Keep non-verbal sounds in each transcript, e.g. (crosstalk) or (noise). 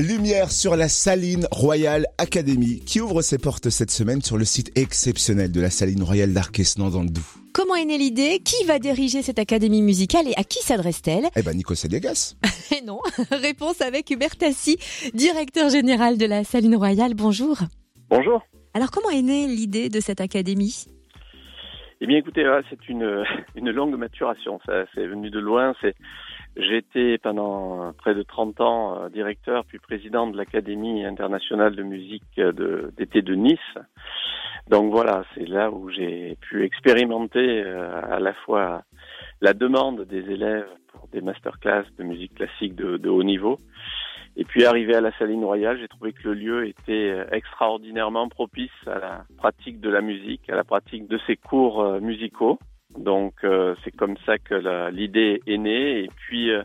Lumière sur la Saline Royale Academy qui ouvre ses portes cette semaine sur le site exceptionnel de la Saline Royale d'Arquesnan dans le Doubs. Comment est née l'idée? Qui va diriger cette académie musicale et à qui s'adresse-t-elle? Eh ben Nico Sélégas. (laughs) Eh non, (laughs) réponse avec Hubert Tassi, directeur général de la Saline Royale. Bonjour. Bonjour. Alors comment est née l'idée de cette académie? Eh bien écoutez, c'est une, (laughs) une longue maturation, ça c'est venu de loin, c'est été pendant près de 30 ans euh, directeur puis président de l'Académie internationale de musique d'été de, Nice. Donc voilà, c'est là où j'ai pu expérimenter euh, à la fois la demande des élèves pour des masterclass de musique classique de haut niveau. Et puis arrivé à la Saline Royale, j'ai trouvé que le lieu était euh, extraordinairement propice à la pratique de la musique, à la pratique de ces cours musicaux. Donc euh, c'est comme ça que l'idée est née. Et puis euh,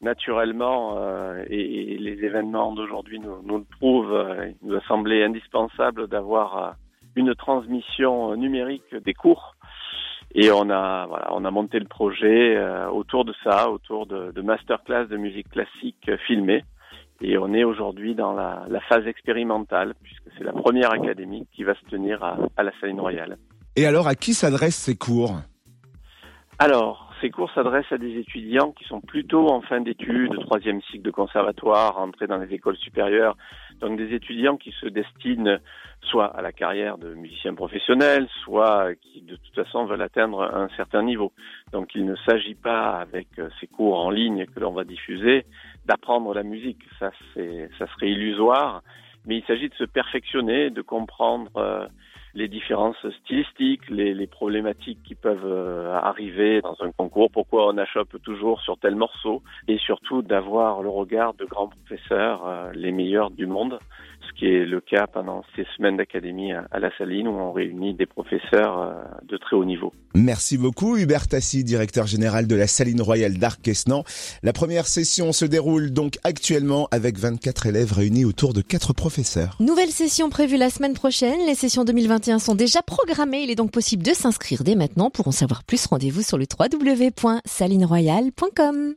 naturellement, euh, et, les événements d'aujourd'hui nous, nous, le prouvent, il nous a semblé indispensable d'avoir une transmission numérique des cours. Et on a, voilà, on a monté le projet autour de ça, autour de, de masterclass de musique classique filmée. Et on est aujourd'hui dans la, la, phase expérimentale, puisque c'est la première académie qui va se tenir à, à la Saline Royale. Et alors, à qui s'adressent ces cours? Alors, ces cours s'adressent à des étudiants qui sont plutôt en fin d'études, troisième cycle de conservatoire, entrés dans les écoles supérieures. Donc des étudiants qui se destinent soit à la carrière de musicien professionnel, soit qui de toute façon veulent atteindre un certain niveau. Donc il ne s'agit pas, avec ces cours en ligne que l'on va diffuser, d'apprendre la musique. Ça, ça serait illusoire. Mais il s'agit de se perfectionner, de comprendre euh, les différences stylistiques, les, problématiques qui peuvent euh, arriver dans un concours, pourquoi on achoppe toujours sur tel morceau, et surtout d'avoir le regard de grands professeurs, euh, les meilleurs du monde, ce qui est le cas pendant ces semaines d'académie à, la Saline où on réunit des professeurs euh, de très haut niveau. Merci beaucoup Hubert Tassi, directeur général de la Saline Royale d'Arc-Quesnan. La première session se déroule donc actuellement avec 24 élèves réunis autour de quatre professeurs. Nouvelle session prévue la semaine prochaine. Les sessions 2021 sont déjà programmées. Il est donc possible de s'inscrire dès maintenant. Pour en savoir plus, rendez-vous sur le www.salineroyale.com.